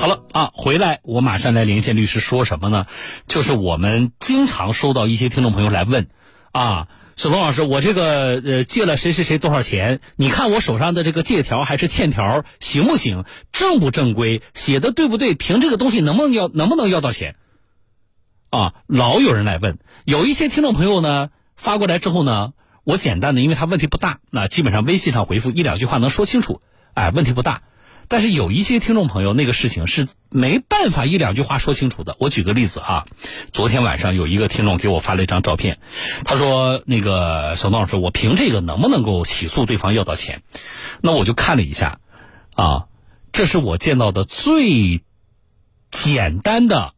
好了啊，回来我马上来连线律师，说什么呢？就是我们经常收到一些听众朋友来问，啊，沈峰老师，我这个呃借了谁谁谁多少钱？你看我手上的这个借条还是欠条行不行？正不正规？写的对不对？凭这个东西能不能要能不能要到钱？啊，老有人来问，有一些听众朋友呢发过来之后呢，我简单的，因为他问题不大，那基本上微信上回复一两句话能说清楚，哎，问题不大。但是有一些听众朋友，那个事情是没办法一两句话说清楚的。我举个例子啊，昨天晚上有一个听众给我发了一张照片，他说：“那个小东老师，我凭这个能不能够起诉对方要到钱？”那我就看了一下，啊，这是我见到的最简单的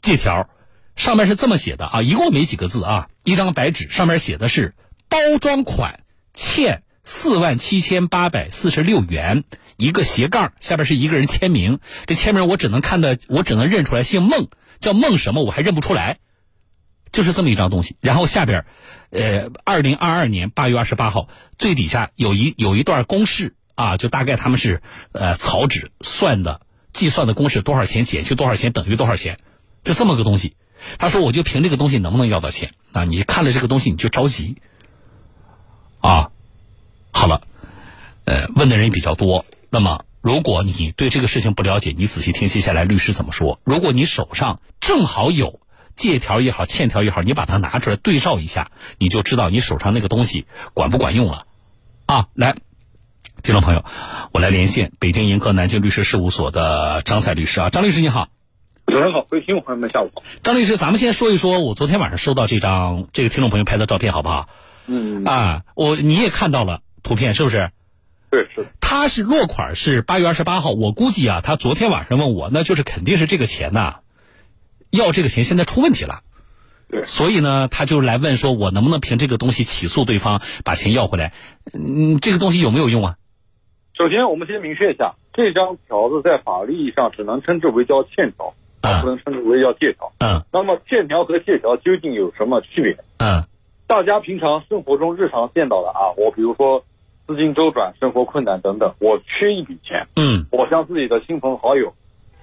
借条，上面是这么写的啊，一共没几个字啊，一张白纸，上面写的是包装款欠四万七千八百四十六元。一个斜杠，下边是一个人签名。这签名我只能看的，我只能认出来，姓孟，叫孟什么，我还认不出来。就是这么一张东西。然后下边，呃，二零二二年八月二十八号，最底下有一有一段公式啊，就大概他们是呃草纸算的，计算的公式多少钱减去多少钱等于多少钱，就这么个东西。他说我就凭这个东西能不能要到钱啊？你看了这个东西你就着急啊。好了，呃，问的人比较多。那么，如果你对这个事情不了解，你仔细听接下来律师怎么说。如果你手上正好有借条也好、欠条也好，你把它拿出来对照一下，你就知道你手上那个东西管不管用了。啊，来，听众朋友，我来连线北京盈科南京律师事务所的张赛律师啊，张律师你好。主持人好，各位听众朋友们下午好。张律师，咱们先说一说，我昨天晚上收到这张这个听众朋友拍的照片，好不好？嗯。啊，我你也看到了图片，是不是？对，是。他是落款是八月二十八号，我估计啊，他昨天晚上问我，那就是肯定是这个钱呐，要这个钱现在出问题了，对，所以呢，他就来问说，我能不能凭这个东西起诉对方，把钱要回来？嗯，这个东西有没有用啊？首先，我们先明确一下，这张条子在法律意义上只能称之为叫欠条，不能称之为叫借条。嗯。那么，欠条和借条究竟有什么区别？嗯。大家平常生活中日常见到的啊，我比如说。资金周转、生活困难等等，我缺一笔钱，嗯，我向自己的亲朋好友，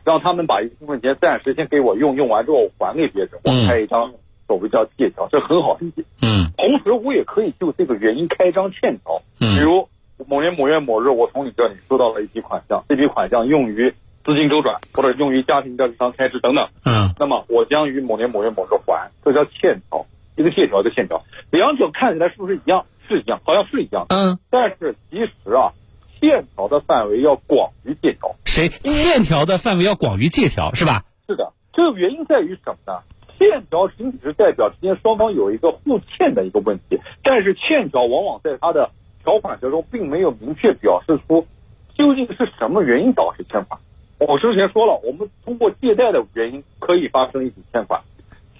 让他们把一部分钱暂时先给我用，用完之后还给别人，我开一张所谓叫借条，这很好理解，嗯。同时，我也可以就这个原因开一张欠条，嗯，比如某年某月某日，我从你这里收到了一笔款项，这笔款项用于资金周转或者用于家庭的日常开支等等，嗯，那么我将于某年某月某日还，这叫欠条，一个借条，一个欠条，两者看起来是不是一样？是一样，好像是一样，嗯，但是其实啊，欠条的范围要广于借条。谁？欠条的范围要广于借条，是吧？是的，这个原因在于什么呢？欠条仅仅是代表之间双方有一个互欠的一个问题，但是欠条往往在它的条款之中并没有明确表示出究竟是什么原因导致欠款。我之前说了，我们通过借贷的原因可以发生一笔欠款，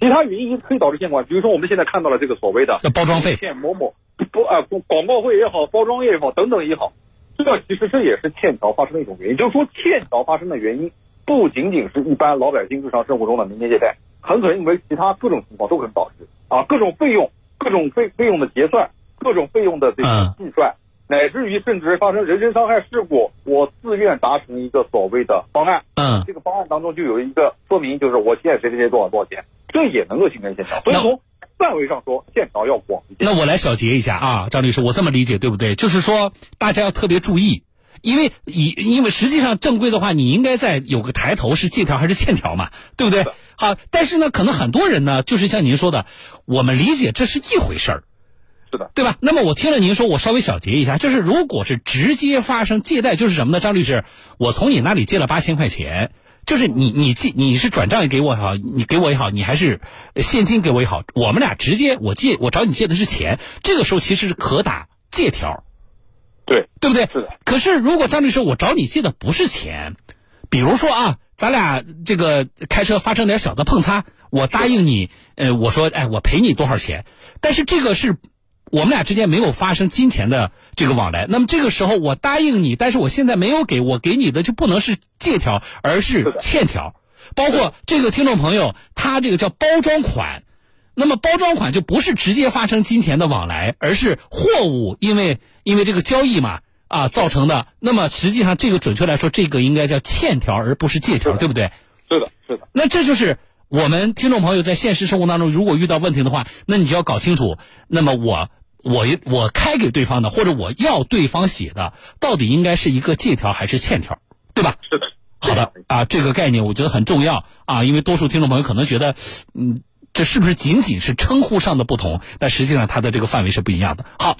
其他原因可以导致欠款，比如说我们现在看到了这个所谓的包装费欠某某。不啊，广告费也好，包装业也好，等等也好，这其实这也是欠条发生的一种原因。就是说，欠条发生的原因不仅仅是一般老百姓日常生活中的民间借贷，很可能因为其他各种情况都可能导致啊，各种费用、各种费费用的结算、各种费用的这个计算，乃至于甚至发生人身伤害事故，我自愿达成一个所谓的方案，嗯，这个方案当中就有一个说明，就是我欠谁谁谁多少多少钱，这也能够形成欠条。所以从范围上说，欠条要广一些。那我来小结一下啊，张律师，我这么理解对不对？就是说，大家要特别注意，因为以因为实际上正规的话，你应该在有个抬头是借条还是欠条嘛，对不对？好，但是呢，可能很多人呢，就是像您说的，我们理解这是一回事儿，是的，对吧？那么我听了您说，我稍微小结一下，就是如果是直接发生借贷，就是什么呢？张律师，我从你那里借了八千块钱。就是你你借你是转账给我也好，你给我也好，你还是现金给我也好，我们俩直接我借我找你借的是钱，这个时候其实是可打借条，对对不对？是的。可是如果张律师我找你借的不是钱，比如说啊，咱俩这个开车发生点小的碰擦，我答应你，呃，我说哎，我赔你多少钱？但是这个是。我们俩之间没有发生金钱的这个往来，那么这个时候我答应你，但是我现在没有给我给你的就不能是借条，而是欠条。包括这个听众朋友，他这个叫包装款，那么包装款就不是直接发生金钱的往来，而是货物因为因为这个交易嘛，啊造成的。那么实际上这个准确来说，这个应该叫欠条，而不是借条，对不对？是的，是的。那这就是我们听众朋友在现实生活当中，如果遇到问题的话，那你就要搞清楚。那么我我我开给对方的，或者我要对方写的，到底应该是一个借条还是欠条，对吧？是的。好的啊，这个概念我觉得很重要啊，因为多数听众朋友可能觉得，嗯，这是不是仅仅是称呼上的不同？但实际上它的这个范围是不一样的。好，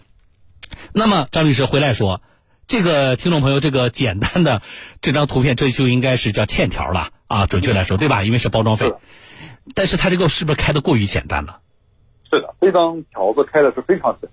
那么张律师回来说，这个听众朋友这个简单的这张图片，这就应该是叫欠条了啊，准确来说对吧？因为是包装费，但是他这个是不是开的过于简单了？是的，这张条子开的是非常准。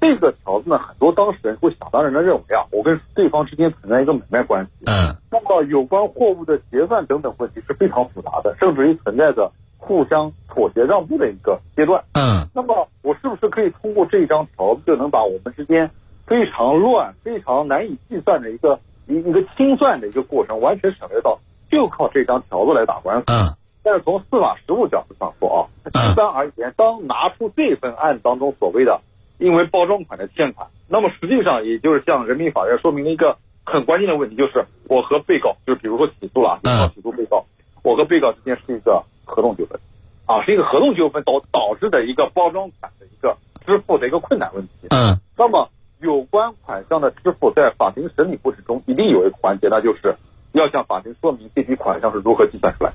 这个条子呢，很多当事人会想当然的认为啊，我跟对方之间存在一个买卖关系。嗯。那么有关货物的结算等等问题是非常复杂的，甚至于存在着互相妥协让步的一个阶段。嗯。那么我是不是可以通过这张条子就能把我们之间非常乱、非常难以计算的一个一一个清算的一个过程完全省略到，就靠这张条子来打官司？嗯。但是从司法实务角度上说啊，一般而言，当拿出这份案子当中所谓的。因为包装款的欠款，那么实际上也就是向人民法院说明了一个很关键的问题，就是我和被告，就是比如说起诉了，啊起诉被告，我和被告之间是一个合同纠纷，啊，是一个合同纠纷导导致的一个包装款的一个支付的一个困难问题。嗯，那么有关款项的支付，在法庭审理过程中一定有一个环节，那就是要向法庭说明这笔款项是如何计算出来。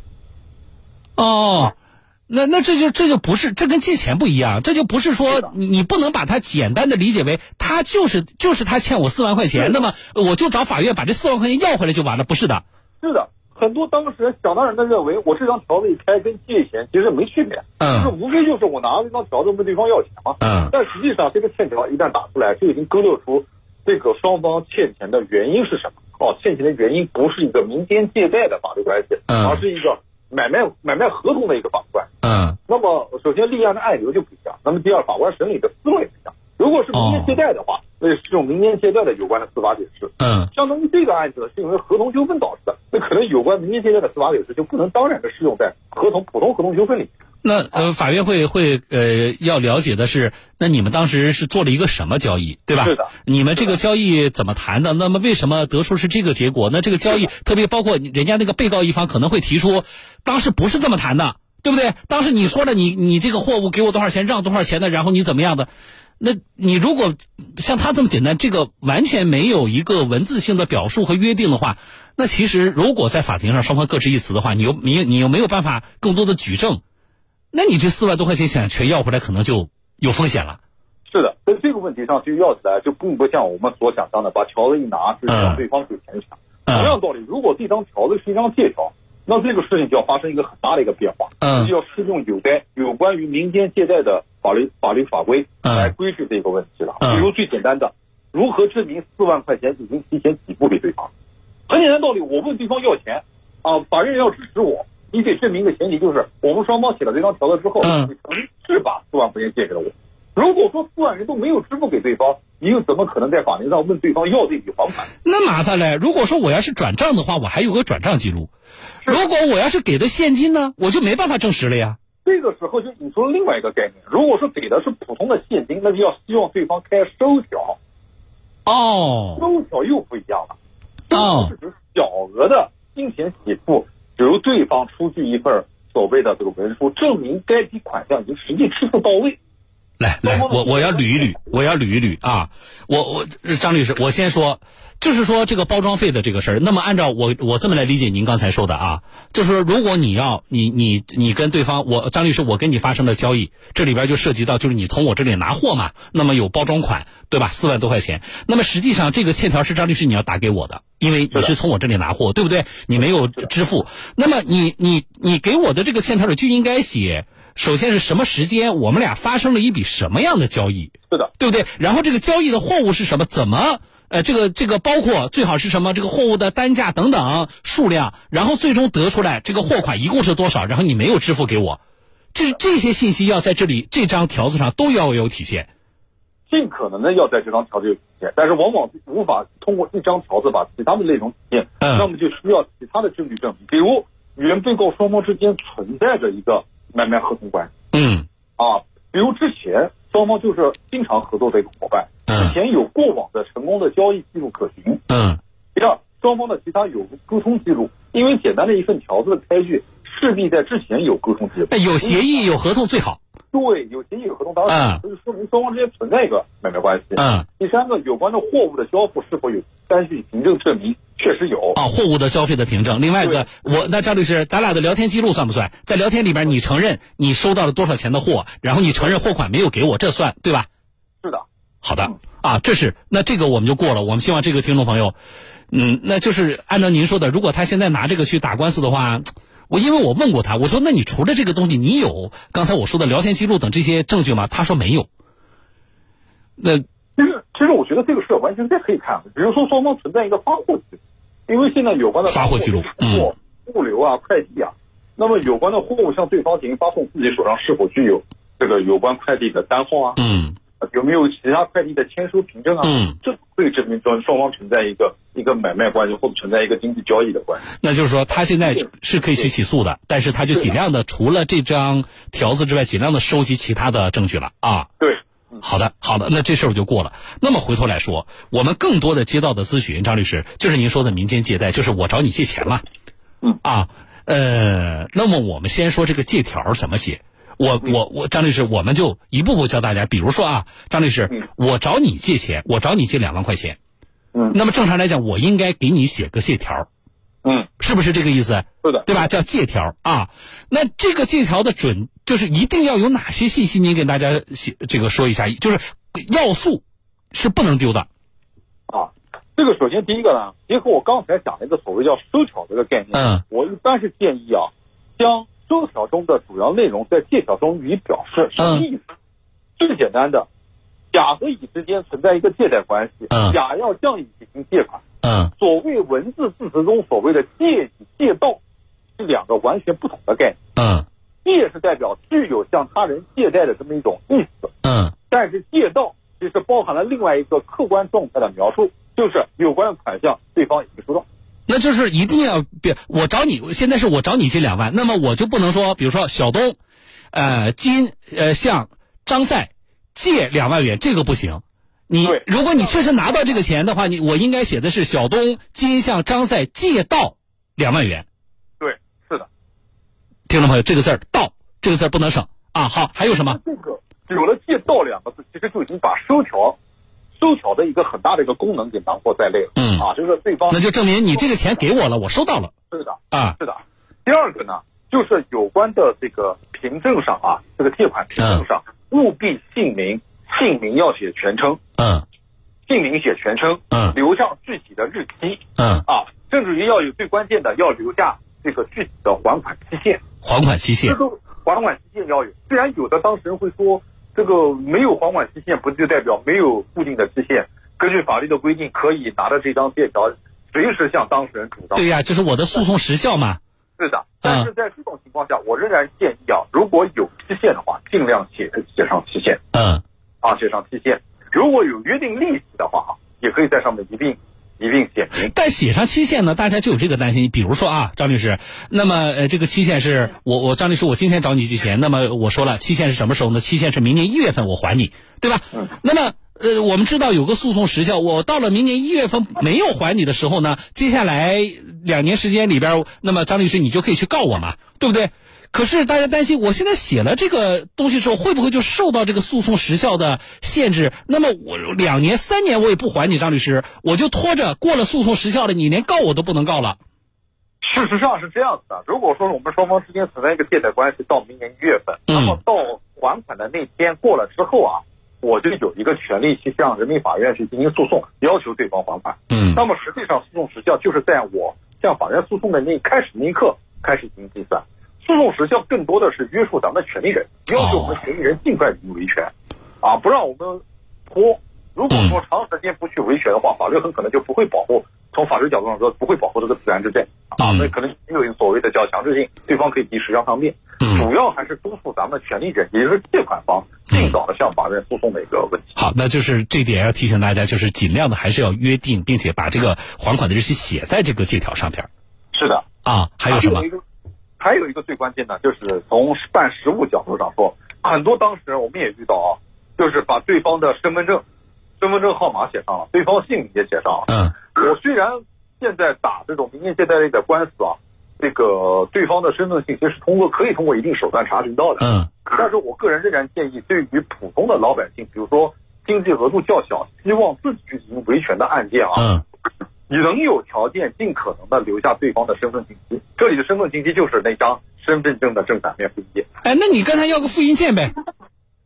哦。那那这就这就不是这跟借钱不一样，这就不是说你你不能把它简单的理解为他就是就是他欠我四万块钱，那么我就找法院把这四万块钱要回来就完了，不是的。是的，很多当事人想当然的认为我这张条子一开跟借钱其实没区别，嗯，就是无非就是我拿了这张条子问对方要钱嘛，嗯，但实际上这个欠条一旦打出来，就已经勾勒出这个双方欠钱的原因是什么？哦，欠钱的原因不是一个民间借贷的法律关系，嗯，而是一个。买卖买卖合同的一个法官，嗯，那么首先立案的案由就不一样，那么第二法官审理的思路也不一样。如果是民间借贷的话，那是用民间借贷的有关的司法解释，嗯，相当于这个案子呢是因为合同纠纷导致的，那可能有关民间借贷的司法解释就不能当然的适用在合同普通合同纠纷里。那呃，法院会会呃要了解的是，那你们当时是做了一个什么交易，对吧？是的。你们这个交易怎么谈的？那么为什么得出是这个结果？那这个交易特别包括人家那个被告一方可能会提出，当时不是这么谈的，对不对？当时你说了你你这个货物给我多少钱，让多少钱的，然后你怎么样的？那你如果像他这么简单，这个完全没有一个文字性的表述和约定的话，那其实如果在法庭上双方各执一词的话，你又你你又没有办法更多的举证。那你这四万多块钱想全要回来，可能就有风险了。是的，在这个问题上就要起来，就并不像我们所想象的，把条子一拿是让对方给钱抢。同样道理，如果这张条子是一张借条，那这个事情就要发生一个很大的一个变化，就要适用有关有关于民间借贷的法律法律法规来规制这个问题了。比如最简单的，如何证明四万块钱已经提前给付给对方？很简单道理，我问对方要钱啊，法院要支持我。你得证明一个前提就是，我们双方写了这张条子之后，你曾是把四万块钱借给了我。如果说四万元都没有支付给对方，你又怎么可能在法庭上问对方要这笔还款？那麻烦嘞！如果说我要是转账的话，我还有个转账记录；如果我要是给的现金呢，我就没办法证实了呀。这个时候就引出了另外一个概念：如果说给的是普通的现金，那就要希望对方开收条。哦，收条又不一样了。哦，是指小额的金钱给付。比如对方出具一份所谓的这个文书，证明该笔款项已经实际支付到位。来来，我我要捋一捋，我要捋一捋啊！我我张律师，我先说，就是说这个包装费的这个事儿。那么按照我我这么来理解您刚才说的啊，就是说如果你要你你你跟对方，我张律师我跟你发生的交易，这里边就涉及到就是你从我这里拿货嘛，那么有包装款对吧？四万多块钱，那么实际上这个欠条是张律师你要打给我的，因为你是从我这里拿货，对不对？你没有支付，那么你你你给我的这个欠条里就应该写。首先是什么时间？我们俩发生了一笔什么样的交易？是的，对不对？然后这个交易的货物是什么？怎么？呃，这个这个包括最好是什么？这个货物的单价等等数量，然后最终得出来这个货款一共是多少？然后你没有支付给我，这这些信息要在这里这张条子上都要有体现，尽可能的要在这张条子有体现，但是往往无法通过一张条子把其他的内容体现，那么就需要其他的证据证明，比如原被告双方之间存在着一个。买卖合同关系，嗯，啊，比如之前双双方就是经常合作的一个伙伴，之前有过往的成功的交易记录可循。嗯。第二，双方的其他有沟通记录，因为简单的一份条子的开具，势必在之前有沟通记录。有协议有合同最好。对，有协议有合同，当然就是说明双方之间存在一个买卖关系。嗯。第三个，有关的货物的交付是否有单据凭证证明？确实有啊，货物的消费的凭证。另外一个，我那张律师，咱俩的聊天记录算不算？在聊天里边，你承认你收到了多少钱的货，然后你承认货款没有给我，这算对吧？是的。好的啊，这是那这个我们就过了。我们希望这个听众朋友，嗯，那就是按照您说的，如果他现在拿这个去打官司的话，我因为我问过他，我说那你除了这个东西，你有刚才我说的聊天记录等这些证据吗？他说没有。那。其实，其实我觉得这个事完全在可以看，比如说双方存在一个发货记录，因为现在有关的发货记录，嗯，物流啊、快递啊，那么有关的货物向对方进行发送，自己手上是否具有这个有关快递的单号啊？嗯，有没有其他快递的签收凭证啊？嗯，这可以证明双双方存在一个一个买卖关系，或者存在一个经济交易的关系。那就是说，他现在是可以去起诉的，但是他就尽量的除了这张条子之外，尽量的收集其他的证据了啊。对。好的，好的，那这事儿就过了。那么回头来说，我们更多的接到的咨询，张律师就是您说的民间借贷，就是我找你借钱嘛。嗯啊，呃，那么我们先说这个借条怎么写。我我我，张律师，我们就一步步教大家。比如说啊，张律师，我找你借钱，我找你借两万块钱。嗯。那么正常来讲，我应该给你写个借条。嗯。是不是这个意思？是的，对吧？叫借条啊。那这个借条的准。就是一定要有哪些信息？您给大家写这个说一下，就是要素是不能丢的啊。这个首先第一个呢，结合我刚才讲的一个所谓叫收条这个概念，嗯，我一般是建议啊，将收条中的主要内容在借条中予以表示。什么意思？最简单的，甲和乙之间存在一个借贷关系，嗯，甲要向乙进行借款，嗯，所谓文字字词中所谓的借与借道是两个完全不同的概念，嗯。借是代表具有向他人借贷的这么一种意思，嗯，但是借道其实包含了另外一个客观状态的描述，就是有关款项对方已经收到，那就是一定要别我找你，现在是我找你借两万，那么我就不能说，比如说小东，呃，金呃向张赛借两万元，这个不行。你如果你确实拿到这个钱的话，你我应该写的是小东今向张赛借到两万元。对，是的听众朋友，这个字儿“到”这个字儿不能省啊！好，还有什么？这个有了“借到”两个字，其实就已经把收条、收条的一个很大的一个功能给囊括在内了。嗯啊，就是对方那就证明你这个钱给我了，我收到了。是的啊，是的。第二个呢，就是有关的这个凭证上啊，这个借款凭证上务必姓名，姓名要写全称。嗯，姓名写全称。嗯，留下具体的日期。嗯啊，甚至于要有最关键的，要留下这个具体的还款期限。还款期限，这个还款期限要有。虽然有的当事人会说，这个没有还款期限，不就代表没有固定的期限？根据法律的规定，可以拿着这张借条，随时向当事人主张。对呀，这是我的诉讼时效嘛。是的，但是在这种情况下，我仍然建议啊，如果有期限的话，尽量写写上期限。嗯，啊，写上期限。如果有约定利息的话，也可以在上面一并。一并写明，但写上期限呢，大家就有这个担心。比如说啊，张律师，那么呃，这个期限是我我张律师，我今天找你借钱，那么我说了，期限是什么时候呢？期限是明年一月份我还你，对吧？嗯。那么呃，我们知道有个诉讼时效，我到了明年一月份没有还你的时候呢，接下来两年时间里边，那么张律师你就可以去告我嘛，对不对？可是大家担心，我现在写了这个东西之后，会不会就受到这个诉讼时效的限制？那么我两年、三年我也不还你，张律师，我就拖着过了诉讼时效了，你连告我都不能告了。事实上是这样子的，如果说我们双方之间存在一个借贷关系到明年一月份，那么到还款的那天过了之后啊，我就有一个权利去向人民法院去进行诉讼，要求对方还款。嗯。那么实际上诉讼时效就是在我向法院诉讼的那开始那一刻开始进行计算。诉讼时效更多的是约束咱们的权利人，要求我们权利人尽快予以维权，啊，不让我们拖。如果说长时间不去维权的话，法律很可能就不会保护。从法律角度上说，不会保护这个自然之债啊，那可能没有所谓的叫强制性，对方可以及时向抗辩。主要还是督促咱们权利人，也就是借款方，尽早的向法院诉讼的一个问题。好，那就是这点要提醒大家，就是尽量的还是要约定，并且把这个还款的日期写在这个借条上边。是的啊，还有什么？还有一个最关键的，就是从办实务角度上说，很多当事人我们也遇到啊，就是把对方的身份证、身份证号码写上了，对方姓名也写上了。嗯我虽然现在打这种民间借贷类的官司啊，这个对方的身份信息是通过可以通过一定手段查询到的，嗯但是我个人仍然建议，对于普通的老百姓，比如说经济额度较小，希望自己去进行维权的案件啊，嗯能有条件尽可能的留下对方的身份信息。这里的身份信息就是那张身份证的正反面复印件。哎，那你跟他要个复印件呗？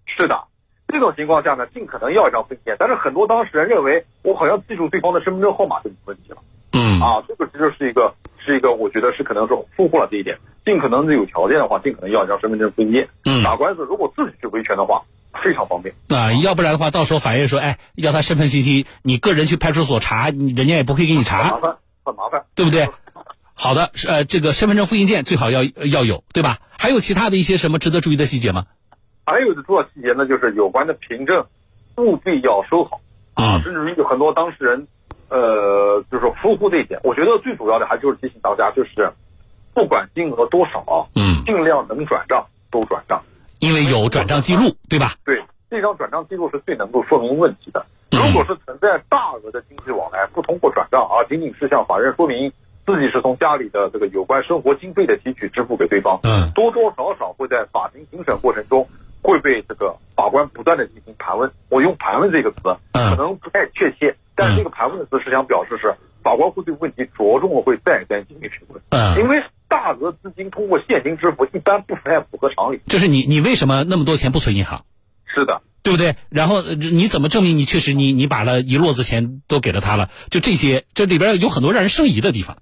是的，这种情况下呢，尽可能要一张复印件。但是很多当事人认为，我好像记住对方的身份证号码就没问题了嗯啊。这个其实是一个是一个，我觉得是可能是疏忽了这一点。尽可能的有条件的话，尽可能要一张身份证复印件。嗯打官司如果自己去维权的话，非常方便。啊，要不然的话，到时候法院说，哎，要他身份信息，你个人去派出所查，人家也不会给你很查麻，烦，很麻烦。对不对？好的，呃，这个身份证复印件最好要要有，对吧？还有其他的一些什么值得注意的细节吗？还有的重要细节呢，就是有关的凭证务必要收好啊，嗯甚至于有很多当事人，呃，就是疏忽这一点。我觉得最主要的还就是提醒大家，就是不管金额多少啊，嗯，尽量能转账都转账。因为有转账记录，对吧？对，这张转账记录是最能够说明问题的。嗯如果是存在大额的经济往来，不通过转账，而仅仅是向法院说明自己是从家里的这个有关生活经费的提取支付给对方，嗯多多少少会在法庭庭审过程中会被这个法官不断的进行盘问。我用盘问这个词，嗯可能不太确切，但是这个盘问的词是想表示是法官会对问题着重的会再三进行询问，嗯，因为大额资金通过现金支付一般不太符合常理。就是你你为什么那么多钱不存银行？是的，对不对？然后呃你怎么证明你确实你你把了一摞子钱都给了他了？就这些，这里边有很多让人生疑的地方。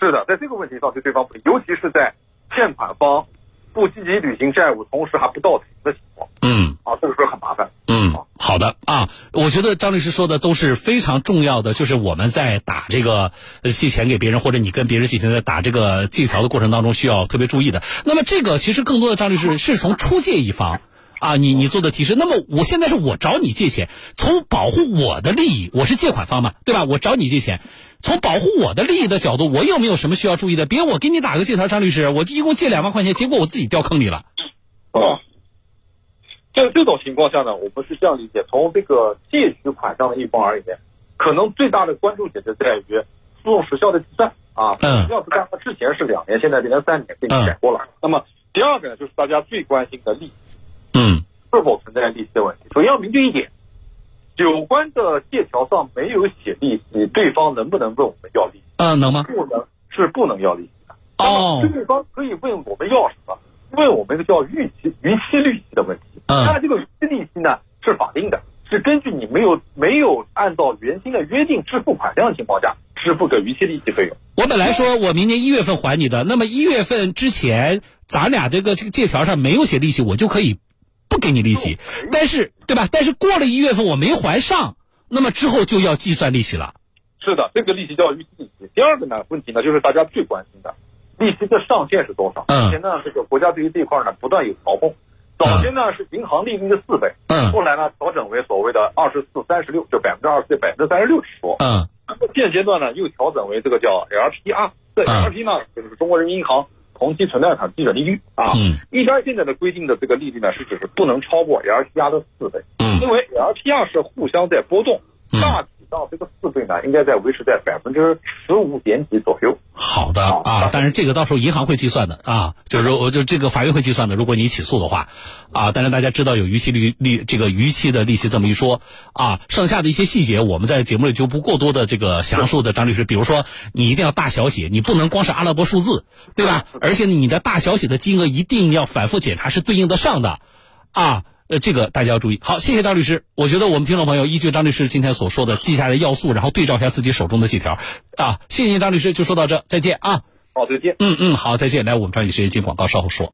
是的，在这个问题上对对方不利，尤其是在欠款方不积极履行债务，同时还不到庭的情况嗯啊，这个时候很麻烦。嗯，好的啊，我觉得张律师说的都是非常重要的，就是我们在打这个呃借钱给别人，或者你跟别人借钱在打这个借条的过程当中需要特别注意的。那么这个其实更多的张律师是从出借一方。啊，你你做的提示，那么我现在是我找你借钱，从保护我的利益，我是借款方嘛，对吧？我找你借钱，从保护我的利益的角度，我有没有什么需要注意的？别我给你打个借条，张律师，我一共借两万块钱，结果我自己掉坑里了。啊，这这种情况下呢，我们是这样理解：从这个借取款项的一方而言，可能最大的关注点就在于诉讼时效的计算啊。嗯时效计算之前是两年，现在变成三年，被你改过了。那么第二个呢，就是大家最关心的利息嗯是否存在利息的问题。首先要明确一点，有关的借条上没有写利息，对方能不能问我们要利息？嗯、能吗？不能，是不能要利息的。哦那么对方可以问我们要什么？问我们一个叫逾期逾期利息的问题。嗯那这个逾期利息呢是法定的，是根据你没有没有按照原先的约定支付款项的情况下支付个逾期利息费用。我本来说我明年一月份还你的，那么一月份之前，咱俩这个这个借条上没有写利息，我就可以不给你利息。但是，对吧？但是过了一月份我没还上，那么之后就要计算利息了。是的，这个利息叫利息。第二个呢问题呢就是大家最关心的利息的上限是多少？嗯之前呢这个国家对于这一块呢不断有调控。早先呢是银行利率的四倍，嗯后来呢调整为所谓的二十四、三十六，就百分之二十四、百分之三十六的说。嗯现阶段呢，又调整为这个叫 LPR，这嗯 LP 呢，就是中国人民银行同期存贷款基准利率啊。嗯。一般现在的规定的这个利率呢，是指是不能超过 LPR 的四倍，嗯。因为 LPR 是互相在波动，嗯。大体上这个四倍呢，应该在维持在百分之十五点几左右。好的啊，但是这个到时候银行会计算的啊，就是说我就这个法院会计算的。如果你起诉的话，啊，但是大家知道有逾期利利这个逾期的利息这么一说啊，剩下的一些细节我们在节目里就不过多的这个详述的。张律师，比如说你一定要大小写，你不能光是阿拉伯数字，对吧？而且你的大小写的金额一定要反复检查是对应得上的，啊。呃，这个大家要注意。好，谢谢张律师。我觉得我们听众朋友依据张律师今天所说的记下来要素，然后对照一下自己手中的几条，啊，谢谢张律师，就说到这，再见啊。好，再见。嗯嗯，好，再见。来，我们抓紧时间进广告，稍后说。